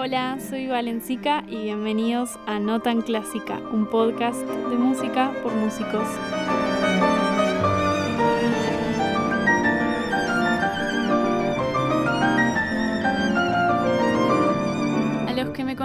Hola, soy Valencica y bienvenidos a No Tan Clásica, un podcast de música por músicos.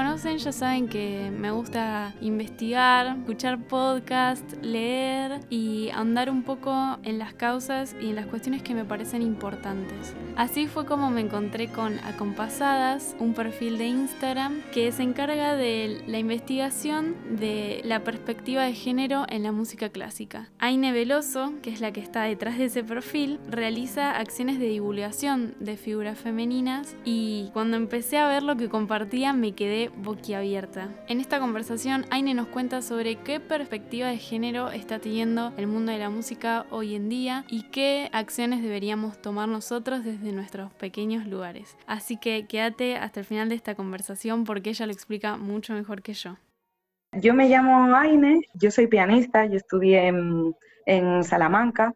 Conocen ya saben que me gusta investigar, escuchar podcasts, leer y andar un poco en las causas y en las cuestiones que me parecen importantes. Así fue como me encontré con Acompasadas, un perfil de Instagram que se encarga de la investigación de la perspectiva de género en la música clásica. Aine Veloso, que es la que está detrás de ese perfil, realiza acciones de divulgación de figuras femeninas y cuando empecé a ver lo que compartía me quedé boquiabierta. En esta conversación, Aine nos cuenta sobre qué perspectiva de género está teniendo el mundo de la música hoy en día y qué acciones deberíamos tomar nosotros desde nuestros pequeños lugares. Así que quédate hasta el final de esta conversación porque ella lo explica mucho mejor que yo. Yo me llamo Aine, yo soy pianista, yo estudié en, en Salamanca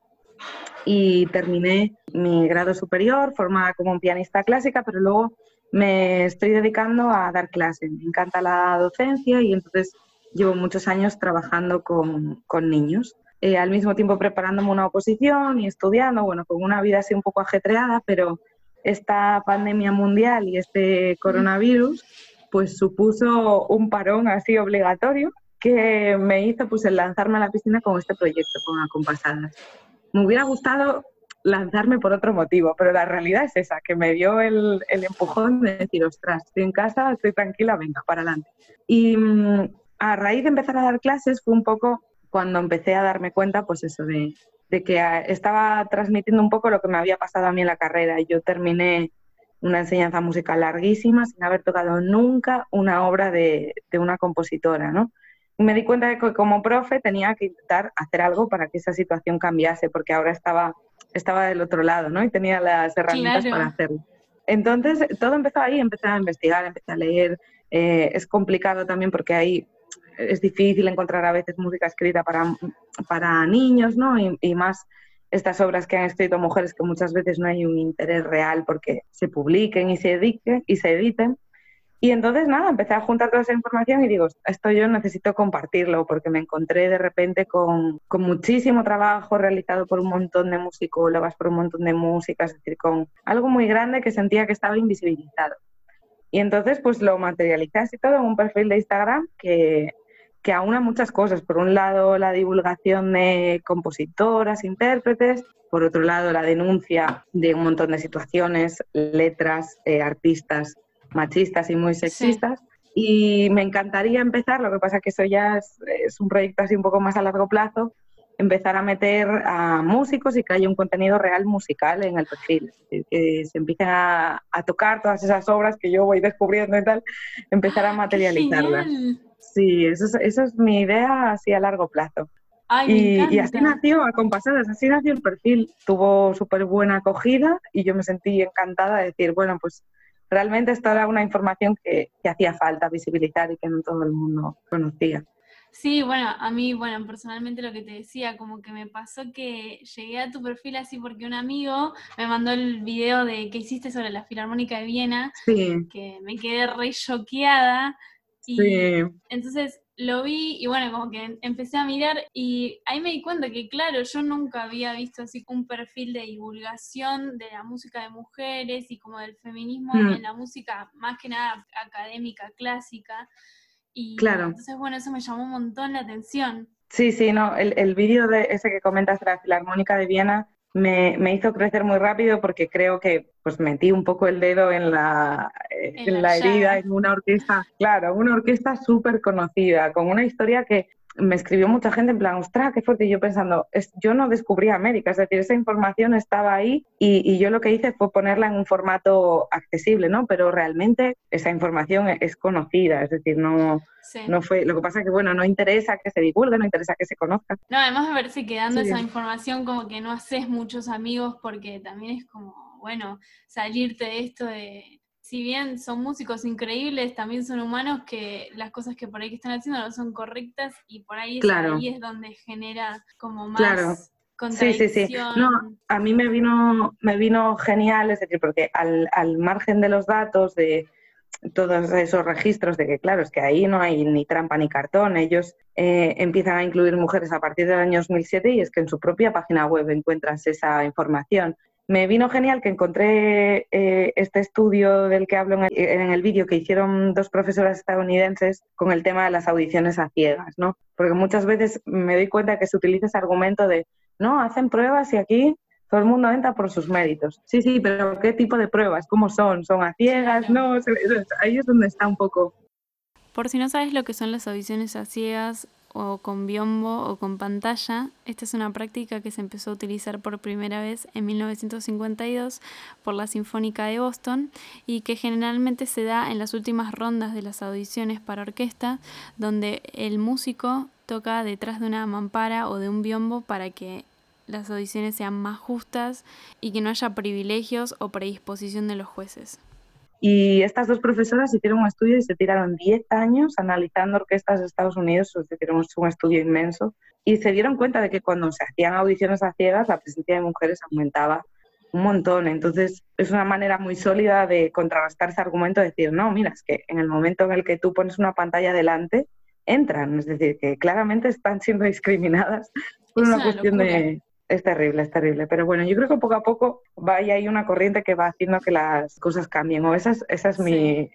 y terminé mi grado superior formada como pianista clásica, pero luego me estoy dedicando a dar clases. Me encanta la docencia y entonces llevo muchos años trabajando con, con niños. Eh, al mismo tiempo preparándome una oposición y estudiando, bueno, con una vida así un poco ajetreada, pero esta pandemia mundial y este coronavirus pues supuso un parón así obligatorio que me hizo pues el lanzarme a la piscina con este proyecto, con Acompasadas. Me hubiera gustado lanzarme por otro motivo, pero la realidad es esa, que me dio el, empujón de decir, ostras, estoy en casa, estoy tranquila, venga, para adelante. Y mm, a raíz de empezar a dar clases fue un poco cuando empecé a darme cuenta, pues eso, de, que estaba transmitiendo un poco lo que me había pasado a mí en la carrera. Yo terminé una enseñanza musical larguísima sin haber tocado nunca una obra de, de una compositora, ¿no? Y me di cuenta de que como profe tenía que intentar hacer algo para que esa situación cambiase, porque ahora estaba estaba del otro lado, ¿no? Y tenía las herramientas para hacerlo. Entonces, todo empezó ahí, empecé a investigar, empecé a leer. Eh, es complicado también porque ahí es difícil encontrar a veces música escrita para, para niños, ¿no? Y, y, más estas obras que han escrito mujeres que muchas veces no hay un interés real porque se publiquen y se editen, y se editen. Y entonces, nada, empecé a juntar toda esa información y digo, esto yo necesito compartirlo porque me encontré de repente con, con muchísimo trabajo realizado por un montón de musicólogas, por un montón de músicas, es decir, con algo muy grande que sentía que estaba invisibilizado. Y entoné pues lo materialicé así todo en un perfil de Instagram que, que aúna muchas cosas. Por un lado, la divulgación de compositoras, intérpretes, por otro lado, la denuncia de un montón de situaciones, letras, eh, artistas machistas y muy sexistas. Y me encantaría empezar, lo que pasa que eso ya es, un proyecto así un poco más a largo plazo, empezar a meter a músicos y que haya un contenido real musical en el perfil, que se empiecen a, tocar todas esas obras que yo voy descubriendo y tal, empezar a materializarlas. Sí, eso es, eso es mi idea así a largo plazo. y, y, así nació, a compasadas, así nació el perfil. Tuvo súper buena acogida y yo me sentí encantada de decir, bueno, pues realmente esto era una información que, hacía falta visibilizar y que no todo el mundo conocía. Sí, bueno, a mí, bueno, personalmente lo que te decía, como que me pasó que llegué a tu perfil así porque un amigo me mandó el video de que hiciste sobre la Filarmónica de Viena, que me quedé re choqueada. Y sí. entonces lo vi y bueno, como que empecé a mirar y ahí me di cuenta que claro, yo nunca había visto así un perfil de divulgación de la música de mujeres y como del feminismo mm. en la música más que nada académica, clásica. Y claro. entonces bueno, eso me llamó un montón la atención. Sí, sí, no, el, el vídeo de ese que comentas de la Filarmónica de Viena me, hizo crecer muy rápido porque creo que pues metí un poco el dedo en la, en la herida, en una orquesta, claro, una orquesta súper conocida, con una historia que me escribió mucha gente en plan, ostras, qué fuerte. Y yo pensando, es, yo no descubrí América, es decir, esa información estaba ahí y, yo lo que hice fue ponerla en un formato accesible, ¿no? Pero realmente esa información es conocida, es decir, no, no fue. Lo que pasa es que, bueno, no interesa que se divulgue, no interesa que se conozca. No, además me parece que dando esa información como que no haces muchos amigos porque también es como, bueno, salirte de esto de si bien son músicos increíbles, también son humanos que las cosas que por ahí que están haciendo no son correctas y por ahí, es, ahí es donde genera como más claro. Sí, sí, sí. No, a mí me vino, me vino genial, es decir, porque al, al margen de los datos, de, todos esos registros de que, claro, es que ahí no hay ni trampa ni cartón. Ellos eh, empiezan a incluir mujeres a partir del año 2007 y es que en su propia página web encuentras esa información. Me vino genial que encontré eh, este estudio del que hablo en el, vídeo que hicieron dos profesoras estadounidenses con el tema de las audiciones a ciegas, ¿no? Porque muchas veces me doy cuenta que se utiliza ese argumento de, no, hacen pruebas y aquí todo el mundo entra por sus méritos. Sí, sí, pero ¿qué tipo de pruebas? ¿Cómo son? ¿Son a ciegas? No, ahí es donde está un poco. Por si no sabes lo que son las audiciones a ciegas o con biombo o con pantalla, esta es una práctica que se empezó a utilizar por primera vez en 1952 por la Sinfónica de Boston y que generalmente se da en las últimas rondas de las audiciones para orquesta, donde el músico toca detrás de una mampara o de un biombo para que las audiciones sean más justas y que no haya privilegios o predisposición de los jueces. Y estas dos profesoras hicieron un estudio y se tiraron 10 años analizando orquestas de Estados Unidos, hicieron un estudio inmenso, y se dieron cuenta de que cuando se hacían audiciones a ciegas, la presencia de mujeres aumentaba un montón. Entonces, es una manera muy sólida de contrarrestar ese argumento, de decir, no, mira, es que en el momento en el que tú pones una pantalla delante, entran, es decir, que claramente están siendo discriminadas por una, cuestión de, es terrible, es terrible. Pero bueno, yo creo que poco a poco va y hay una corriente que va haciendo que las cosas cambien. O esas, esas mi,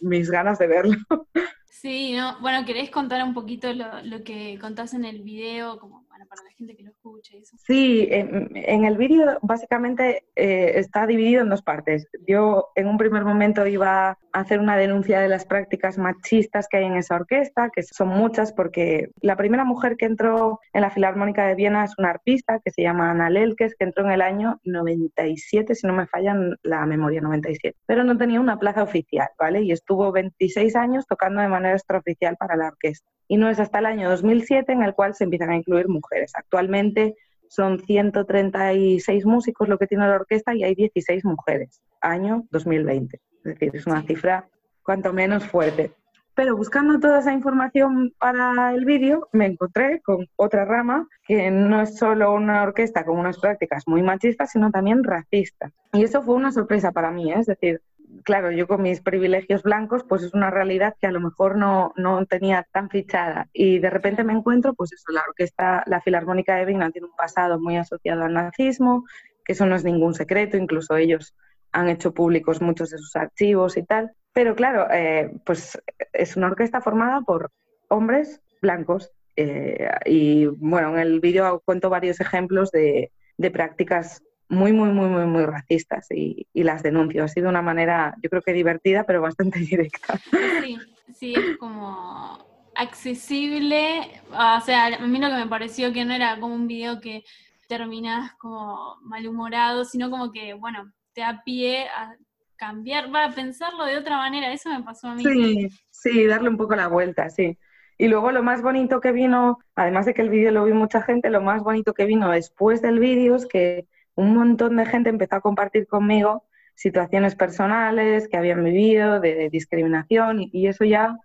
mis ganas de verlo. Sí, no, bueno, ¿querés contar un poquito lo, lo que contás en el video? Como para la gente que lo escucha. Eso. Sí, en, el vídeo básicamente eh, está dividido en dos partes. Yo en un primer momento iba a hacer una denuncia de las prácticas machistas que hay en esa orquesta, que son muchas porque la primera mujer que entró en la Filarmónica de Viena es una arpista que se llama Ana Lelkes, que entró en el año 97, si no me fallan la memoria, 97, pero no tenía una plaza oficial, ¿vale? Y estuvo 26 años tocando de manera extraoficial para la orquesta y no es hasta el año 2007 en el cual se empiezan a incluir mujeres. Actualmente son 136 músicos lo que tiene la orquesta y hay 16 mujeres, año 2020. Es decir, es una cifra cuanto menos fuerte. Pero buscando toda esa información para el vídeo, me encontré con otra rama que no es solo una orquesta con unas prácticas muy machistas, sino también racistas. Y eso fue una sorpresa para mí, ¿eh? es decir, claro, yo con mis privilegios blancos, pues es una realidad que a lo mejor no, no tenía tan fichada. Y de repente me encuentro, pues eso, la orquesta, la Filarmónica de Viena tiene un pasado muy asociado al nazismo, que eso no es ningún secreto, incluso ellos han hecho públicos muchos de sus archivos y tal. Pero claro, eh, pues es una orquesta formada por hombres blancos. Eh, y bueno, en el vídeo cuento varios ejemplos de, de prácticas muy, muy, muy, muy, muy racistas y, las denuncio. Ha sido una manera, yo creo que divertida, pero bastante directa. Sí, sí, es como accesible. O sea, a mí lo que me pareció que no era como un video que terminas como malhumorado, sino como que, bueno, te da pie a cambiar, va a pensarlo de otra manera. Eso me pasó a mí. Sí, sí, darle un poco la vuelta, sí. Y luego lo más bonito que vino, además de que el vídeo lo vi mucha gente, lo más bonito que vino después del vídeo es que un montón de gente empezó a compartir conmigo situaciones personales que habían vivido de, discriminación y, eso ya,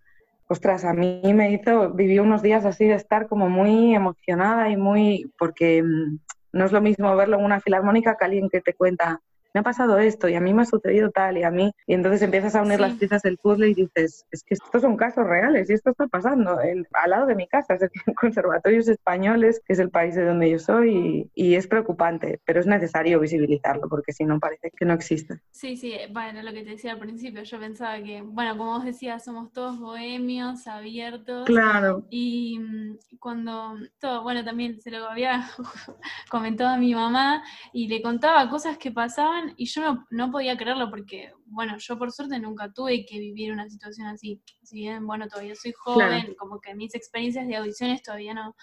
ostras, a mí me hizo, viví unos días así de estar como muy emocionada y muy, porque mm, no es lo mismo verlo en una filarmónica que alguien que te cuenta me ha pasado esto y a mí me ha sucedido tal y a mí. Y entonces empiezas a unir las piezas del puzzle y dices, es que estos son casos reales y esto está pasando al lado de mi casa, es decir, conservatorios españoles, que es el país de donde yo soy y, es preocupante, pero es necesario visibilizarlo porque si no parece que no existe. Sí, sí, bueno, lo que te decía al principio, yo pensaba que, bueno, como vos decías, somos todos bohemios, abiertos. Claro. Y mm, cuando, todo, bueno, también se lo había comentado a mi mamá y le contaba cosas que pasaban y yo no, podía creerlo porque, bueno, yo por suerte nunca tuve que vivir una situación así. Si bien, bueno, todavía soy joven, como que mis experiencias de audiciones todavía no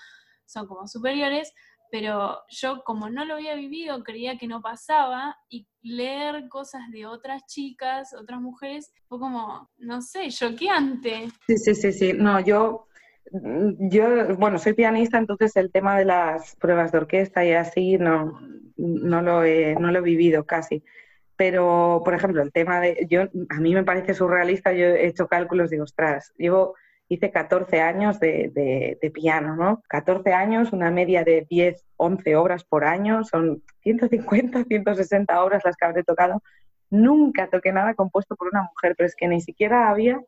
son como superiores, pero yo como no lo había vivido, creía que no pasaba y leer cosas de otras chicas, otras mujeres, fue como, no sé, choqueante. Sí, sí, sí, sí. No, yo yo, bueno, soy pianista, entonces el tema de las pruebas de orquesta y así no, no, lo, he, no lo he vivido casi. Pero, por ejemplo, el tema de, yo, a mí me parece surrealista, yo he hecho cálculos, digo, ostras, llevo, hice 14 años de, de, de piano, ¿no? 14 años, una media de 10, 11 obras por año, son 150, 160 obras las que habré tocado nunca toqué nada compuesto por una mujer, pero es que ni siquiera había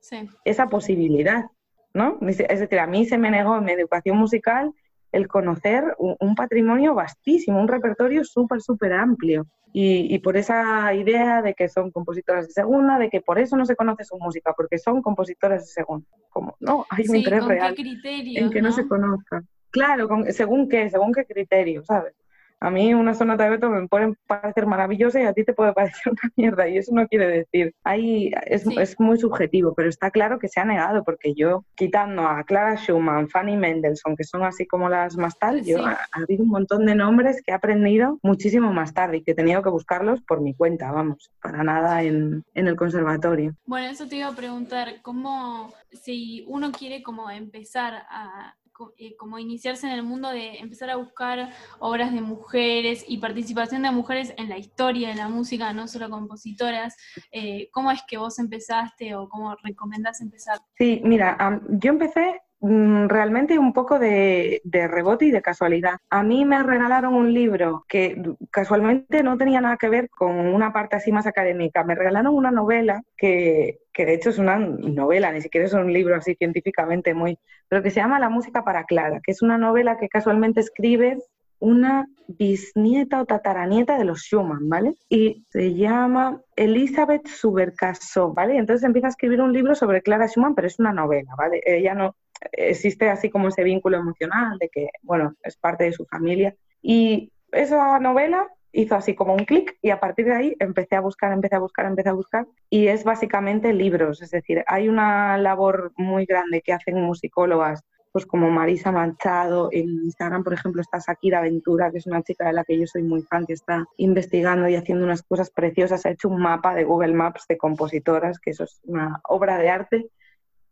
esa posibilidad, ¿no? Es decir, a mí se me negó en mi educación musical el conocer un, patrimonio vastísimo, un repertorio súper, súper amplio. Y, por esa idea de que son compositoras de segunda, de que por eso no se conoce su música, porque son compositoras de segunda. Como, no, hay un interés real en que ¿no? se conozca. Claro, según qué, según qué criterio, ¿sabes? A mí una sonata de Beethoven me puede parecer maravillosa y a ti te puede parecer una mierda y eso no quiere decir. Ahí es, es, muy subjetivo, pero está claro que se ha negado porque yo, quitando a Clara Schumann, Fanny Mendelssohn, que son así como las más tal, yo ha, habido un montón de nombres que he aprendido muchísimo más tarde y que he tenido que buscarlos por mi cuenta, vamos, para nada en, en el conservatorio. Bueno, eso te iba a preguntar, ¿cómo si uno quiere como empezar a eh, como iniciarse en el mundo de empezar a buscar obras de mujeres y participación de mujeres en la historia de la música, no solo compositoras. Eh, ¿Cómo es que vos empezaste o cómo recomendás empezar? Sí, mira, yo empecé realmente un poco de, rebote y de casualidad. A mí me regalaron un libro que casualmente no tenía nada que ver con una parte así más académica. Me regalaron una novela que, que de hecho es una novela, ni siquiera es un libro así científicamente muy, pero que se llama La música para Clara, que es una novela que casualmente escribe una bisnieta o tataranieta de los Schumann, ¿vale? Y se llama Elizabeth Subercaso, ¿vale? Entonces empieza a escribir un libro sobre Clara Schumann, pero es una novela, ¿vale? Ella no, existe así como ese vínculo emocional de que, bueno, es parte de su familia. Y esa novela hizo así como un clic y a partir de ahí empecé a buscar, empecé a buscar, empecé a buscar. Y es básicamente libros, es decir, hay una labor muy grande que hacen musicólogas pues como Marisa Manchado, en Instagram, por ejemplo, está Shakira Ventura, que es una chica de la que yo soy muy fan, que está investigando y haciendo unas cosas preciosas, ha hecho un mapa de Google Maps de compositoras, que eso es una obra de arte,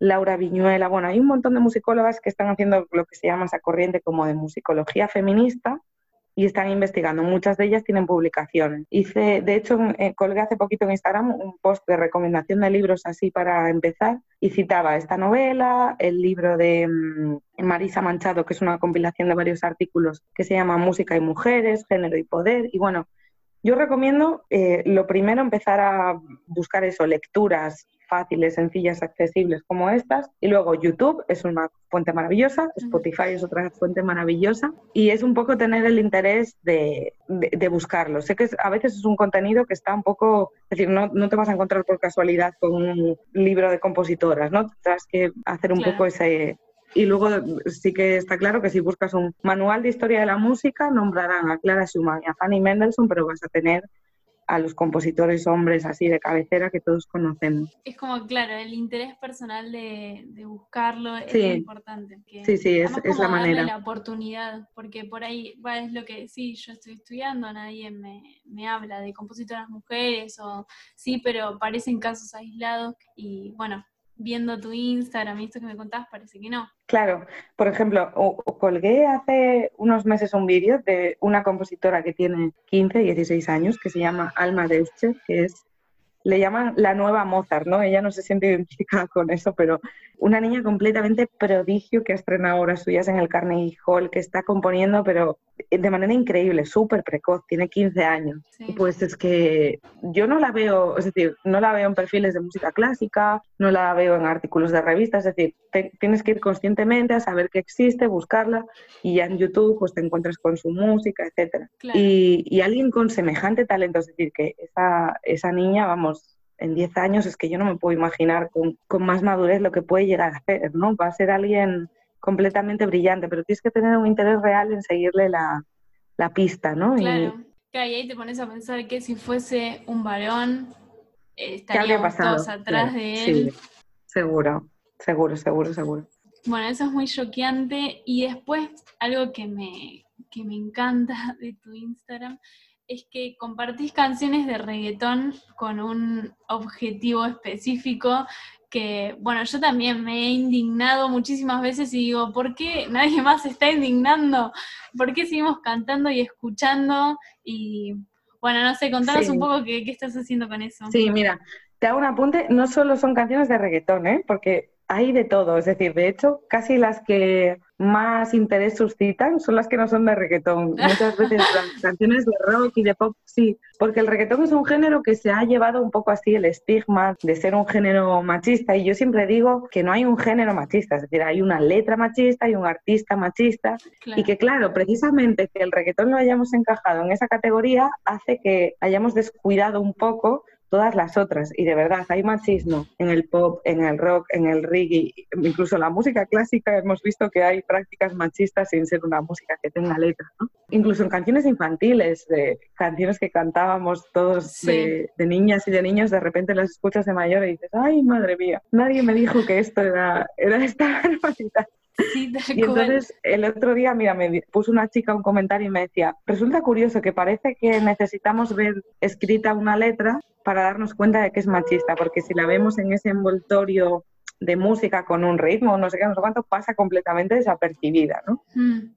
Laura Viñuela, bueno, hay un montón de musicólogas que están haciendo lo que se llama esa corriente como de musicología feminista y están investigando. Muchas de ellas tienen publicaciones. Hice, de hecho, eh, colgué hace poquito en Instagram un post de recomendación de libros así para empezar y citaba esta novela, el libro de mm, Marisa Manchado, que es una compilación de varios artículos que se llama Música y Mujeres, Género y Poder. Y bueno, yo recomiendo eh, lo primero empezar a buscar eso, lecturas fáciles, sencillas, accesibles como estas. Y luego YouTube es una fuente maravillosa, Spotify es otra fuente maravillosa y es un poco tener el interés de, buscarlo. Sé que a veces es un contenido que está un poco, es decir, no, no, te vas a encontrar por casualidad con un libro de compositoras, ¿no? Tendrás que hacer un poco ese, y luego sí que está claro que si buscas un manual de historia de la música, nombrarán a Clara Schumann y a Fanny Mendelssohn, pero vas a tener a los compositores hombres así de cabecera que todos conocemos. Es como, claro, el interés personal de, buscarlo es importante. sí, sí, es, es la manera. la oportunidad, porque por ahí va, es lo que, sí, yo estoy estudiando, nadie me, me habla de compositoras mujeres, o sí, pero parecen casos aislados y bueno, viendo tu Instagram y esto que me contabas, parece que no. Claro, por ejemplo, colgué hace unos meses un vídeo de una compositora que tiene 15, 16 años, que se llama Alma Deutsche, que es le llaman la nueva Mozart, ¿no? Ella no se siente identificada con eso, pero una niña completamente prodigio que ha estrenado obras suyas en el Carnegie Hall, que está componiendo, pero de manera increíble, súper precoz, tiene 15 años. Pues es que yo no la veo, es decir, no la veo en perfiles de música clásica, no la veo en artículos de revistas, es decir, tienes que ir conscientemente a saber que existe, buscarla y ya en YouTube pues te encuentras con su música, etc. Y, y, alguien con semejante talento, es decir, que esa, esa niña, vamos, en 10 años es que yo no me puedo imaginar con, con más madurez lo que puede llegar a hacer, ¿no? Va a ser alguien completamente brillante, pero tienes que tener un interés real en seguirle la, pista, ¿no? Claro, y, ahí te pones a pensar que si fuese un varón, eh, estaríamos todos atrás de él. Sí, seguro, seguro, seguro, seguro. Bueno, eso es muy choqueante. Y después, algo que me, que me encanta de tu Instagram es que compartís canciones de reggaetón con un objetivo específico que, bueno, yo también me he indignado muchísimas veces y digo, ¿por qué nadie más se está indignando? ¿Por qué seguimos cantando y escuchando? Y, bueno, no sé, contanos un poco qué, qué, estás haciendo con eso. Sí, mira, te hago un apunte, no solo son canciones de reggaetón, ¿eh? Porque hay de todo, es decir, de hecho, casi las que más interés suscitan son las que no son de reggaetón. Muchas veces las canciones de rock y de pop sí, porque el reggaetón es un género que se ha llevado un poco así el estigma de ser un género machista y yo siempre digo que no hay un género machista, es decir, hay una letra machista y un artista machista y que claro, precisamente que el reggaetón lo hayamos encajado en esa categoría hace que hayamos descuidado un poco todas las otras. Y de verdad, hay machismo en el pop, en el rock, en el reggae, incluso en la música clásica hemos visto que hay prácticas machistas sin ser una música que tenga letra. Incluso en canciones infantiles, de canciones que cantábamos todos de, niñas y de niños, de repente las escuchas de mayor y dices, ay, madre mía, nadie me dijo que esto era, era esta barbaridad. Sí, y entonces el otro día, mira, me puso una chica un comentario y me decía, resulta curioso que parece que necesitamos ver escrita una letra para darnos cuenta de que es machista, porque si la vemos en ese envoltorio de música con un ritmo, no sé qué, no sé cuánto, pasa completamente desapercibida, ¿no? Mm.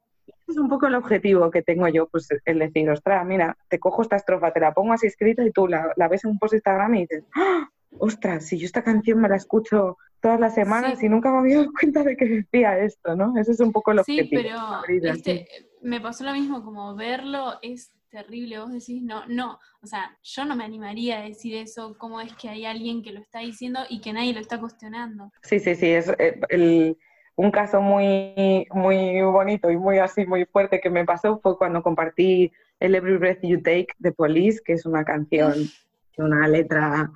es un poco el objetivo que tengo yo, pues el decir, ostras, mira, te cojo esta estrofa, te la pongo así escrita y tú la, la ves en un post Instagram y dices, ¡Ah! ostras, si yo esta canción me la escucho todas las semanas y nunca me había dado cuenta de que decía esto, ¿no? Ese es un poco el objetivo. Sí, pero este, me pasó lo mismo, como verlo es terrible, vos decís, no, no, o sea, yo no me animaría a decir eso, cómo es que hay alguien que lo está diciendo y que nadie lo está cuestionando. Sí, sí, sí, es eh, un caso muy, muy bonito y muy así, muy fuerte que me pasó fue cuando compartí el Every Breath You Take de Police, que es una canción, una letra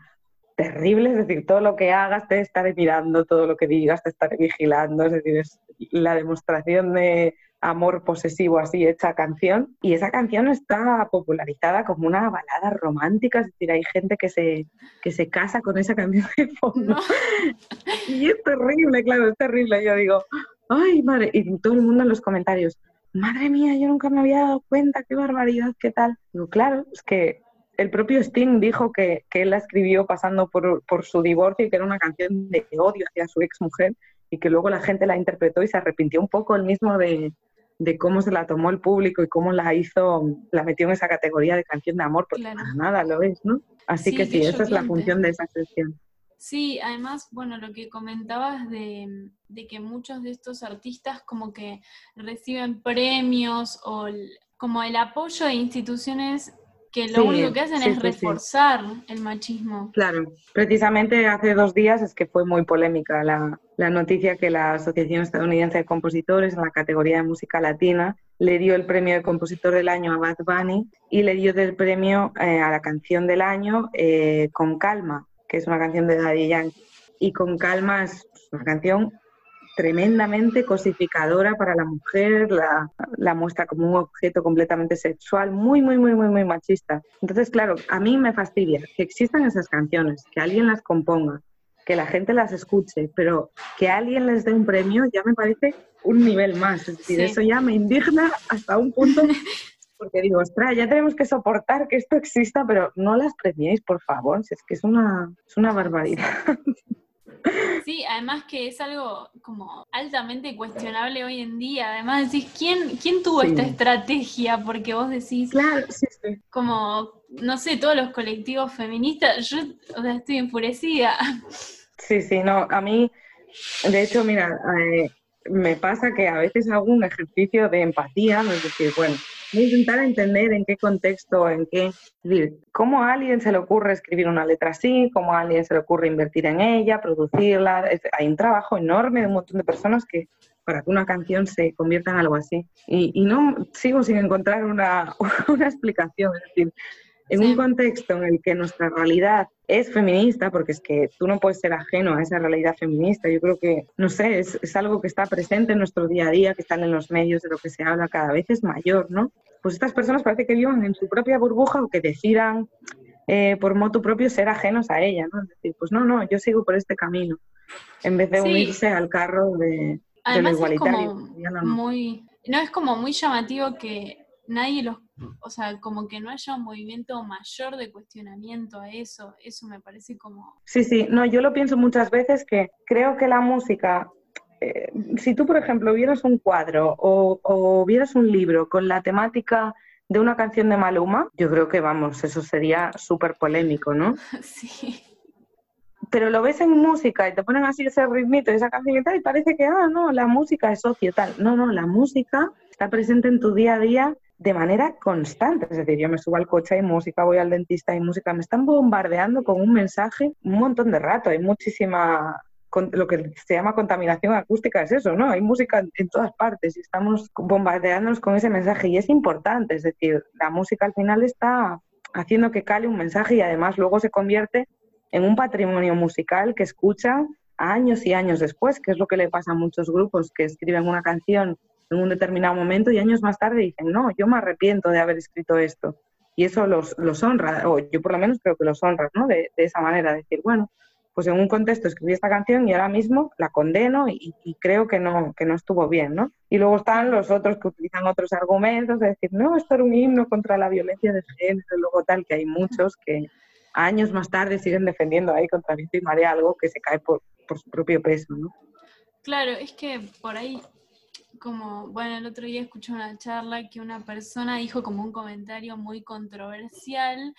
terrible, es decir, todo lo que hagas te estaré mirando, todo lo que digas te estaré vigilando, es decir, es la demostración de amor posesivo así hecha canción. Y esa canción está popularizada como una balada romántica, es decir, hay gente que se, que se casa con esa canción de fondo. Y es terrible, claro, es terrible, yo digo, ay madre, y todo el mundo en los comentarios, madre mía, yo nunca me había dado cuenta, qué barbaridad, qué tal, digo, claro, es que el propio Sting dijo que, él la escribió pasando por, su divorcio y que era una canción de odio hacia su ex mujer y que luego la gente la interpretó y se arrepintió un poco el mismo de, cómo se la tomó el público y cómo la hizo, la metió en esa categoría de canción de amor, porque nada lo es, ¿no? Así que sí, esa es la función de esa sección. Sí, además, bueno, lo que comentabas de, de, que muchos de estos artistas como que reciben premios o como el apoyo de instituciones que lo único que hacen es reforzar el machismo. Claro, precisamente hace dos días es que fue muy polémica la, noticia que la Asociación Estadounidense de Compositores en la categoría de música latina le dio el premio de compositor del año a Bad Bunny y le dio el premio eh, a la canción del año eh, Con Calma, que es una canción de Daddy Yankee. Y Con Calma es una canción tremendamente cosificadora para la mujer, la, muestra como un objeto completamente sexual, muy, muy, muy, muy, muy machista. Entonces, claro, a mí me fastidia que existan esas canciones, que alguien las componga, que la gente las escuche, pero que alguien les dé un premio ya me parece un nivel más. Es decir, eso ya me indigna hasta un punto porque digo, ostras, ya tenemos que soportar que esto exista, pero no las premiéis, por favor, si es que es una, es una barbaridad. Sí, además que es algo como altamente cuestionable hoy en día. Además decís, ¿quién, quién tuvo esta estrategia? Porque vos decís, claro, sí, sí. como, no sé, todos los colectivos feministas, yo o sea, estoy enfurecida. Sí, sí, no, a mí, de hecho, mira, eh, me pasa que a veces hago un ejercicio de empatía, es decir, bueno, intentar entender en qué contexto, en qué, cómo a alguien se le ocurre escribir una letra así, cómo a alguien se le ocurre invertir en ella, producirla. hay un trabajo enorme de un montón de personas que para que una canción se convierta en algo así. Y, no sigo sin encontrar una, una explicación. Es decir, en un contexto en el que nuestra realidad es feminista, porque es que tú no puedes ser ajeno a esa realidad feminista. Yo creo que, no sé, es, es, algo que está presente en nuestro día a día, que están en los medios, de lo que se habla cada vez es mayor, ¿no? Pues estas personas parece que vivan en su propia burbuja o que decidan eh, por moto propio ser ajenos a ella, ¿no? Es decir, pues no, no, yo sigo por este camino, en vez de unirse al carro de, lo igualitario. no, Muy, no, es como muy llamativo que nadie los, o sea, como que no haya un movimiento mayor de cuestionamiento a eso, eso me parece como... Sí, sí, no, yo lo pienso muchas veces que creo que la música, eh, si tú, por ejemplo, vieras un cuadro o, o vieras un libro con la temática de una canción de Maluma, yo creo que, vamos, eso sería súper polémico, ¿no? Sí. pero lo ves en música y te ponen así ese ritmito y esa canción y tal, y parece que, ah, no, la música es socio tal. No, no, la música está presente en tu día a día de manera constante. Es decir, yo me subo al coche, hay música, voy al dentista, hay música, me están bombardeando con un mensaje un montón de rato, hay muchísima lo que se llama contaminación acústica es eso, ¿no? Hay música en todas partes y estamos bombardeándonos con ese mensaje y es importante, es decir, la música al final está haciendo que cale un mensaje y además luego se convierte en un patrimonio musical que escucha años y años después, que es lo que le pasa a muchos grupos que escriben una canción en un determinado momento y años más tarde dicen, no, yo me arrepiento de haber escrito esto. Y eso los, los honra, o yo por lo menos creo que los honra, ¿no? De, esa manera, decir, bueno, pues en un contexto escribí esta canción y ahora mismo la condeno y, creo que no, que no estuvo bien, ¿no? Y luego están los otros que utilizan otros argumentos de decir, no, esto era un himno contra la violencia de género, luego tal, que hay muchos que años más tarde siguen defendiendo ahí contra viento y marea algo que se cae por, por su propio peso, ¿no? Claro, es que por ahí como, bueno, el otro día escuché una charla que una persona dijo como un comentario muy controversial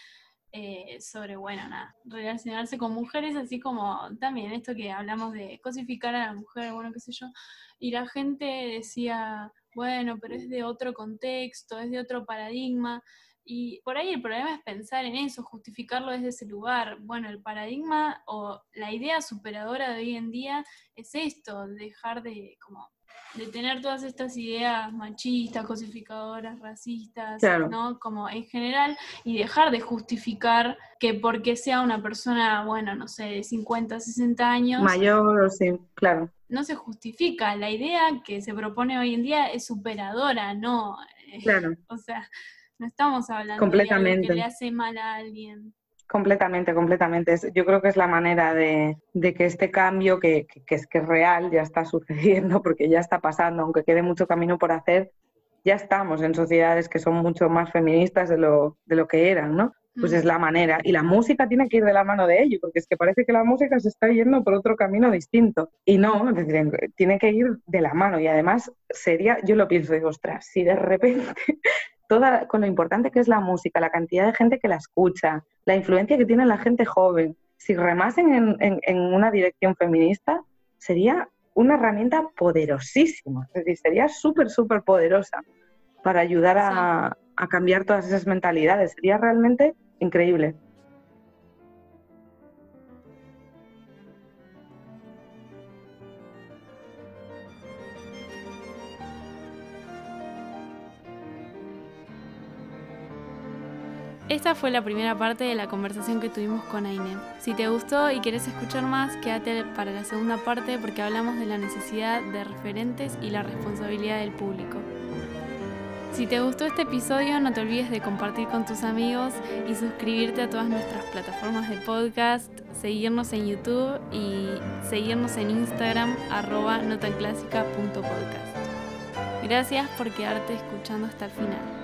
eh, sobre, bueno, nada, relacionarse con mujeres, así como también esto que hablamos de cosificar a la mujer, bueno, qué sé yo, y la gente decía, bueno, pero es de otro contexto, es de otro paradigma, y por ahí el problema es pensar en eso, justificarlo desde ese lugar. Bueno, el paradigma o la idea superadora de hoy en día es esto, dejar de como de tener todas estas ideas machistas, cosificadoras, racistas, ¿no? Como en general, y dejar de justificar que porque sea una persona, bueno, no sé, de 50, 60 años. Mayor, sí, claro. No se justifica. La idea que se propone hoy en día es superadora, ¿no? Claro. o sea, no estamos hablando Completamente. de que le hace mal a alguien. Completamente, completamente. Yo creo que es la manera de, que este cambio, que, es que es real, ya está sucediendo, porque ya está pasando, aunque quede mucho camino por hacer, ya estamos en sociedades que son mucho más feministas de lo, de lo que eran, ¿no? Pues es la manera. Y la música tiene que ir de la mano de ello, porque es que parece que la música se está yendo por otro camino distinto. Y no, tiene que ir de la mano. Y además sería, yo lo pienso, digo, ostras, si de repente toda, con lo importante que es la música, la cantidad de gente que la escucha, la influencia que tiene la gente joven, si remasen en, una dirección feminista, sería una herramienta poderosísima, es decir, sería súper, súper poderosa para ayudar a, a cambiar todas esas mentalidades. Sería realmente increíble. Esta fue la primera parte de la conversación que tuvimos con Aine. Si te gustó y quieres escuchar más, quédate para la segunda parte porque hablamos de la necesidad de referentes y la responsabilidad del público. Si te gustó este episodio, no te olvides de compartir con tus amigos y suscribirte a todas nuestras plataformas de podcast, seguirnos en YouTube y seguirnos en Instagram arroba. Gracias por quedarte escuchando hasta el final.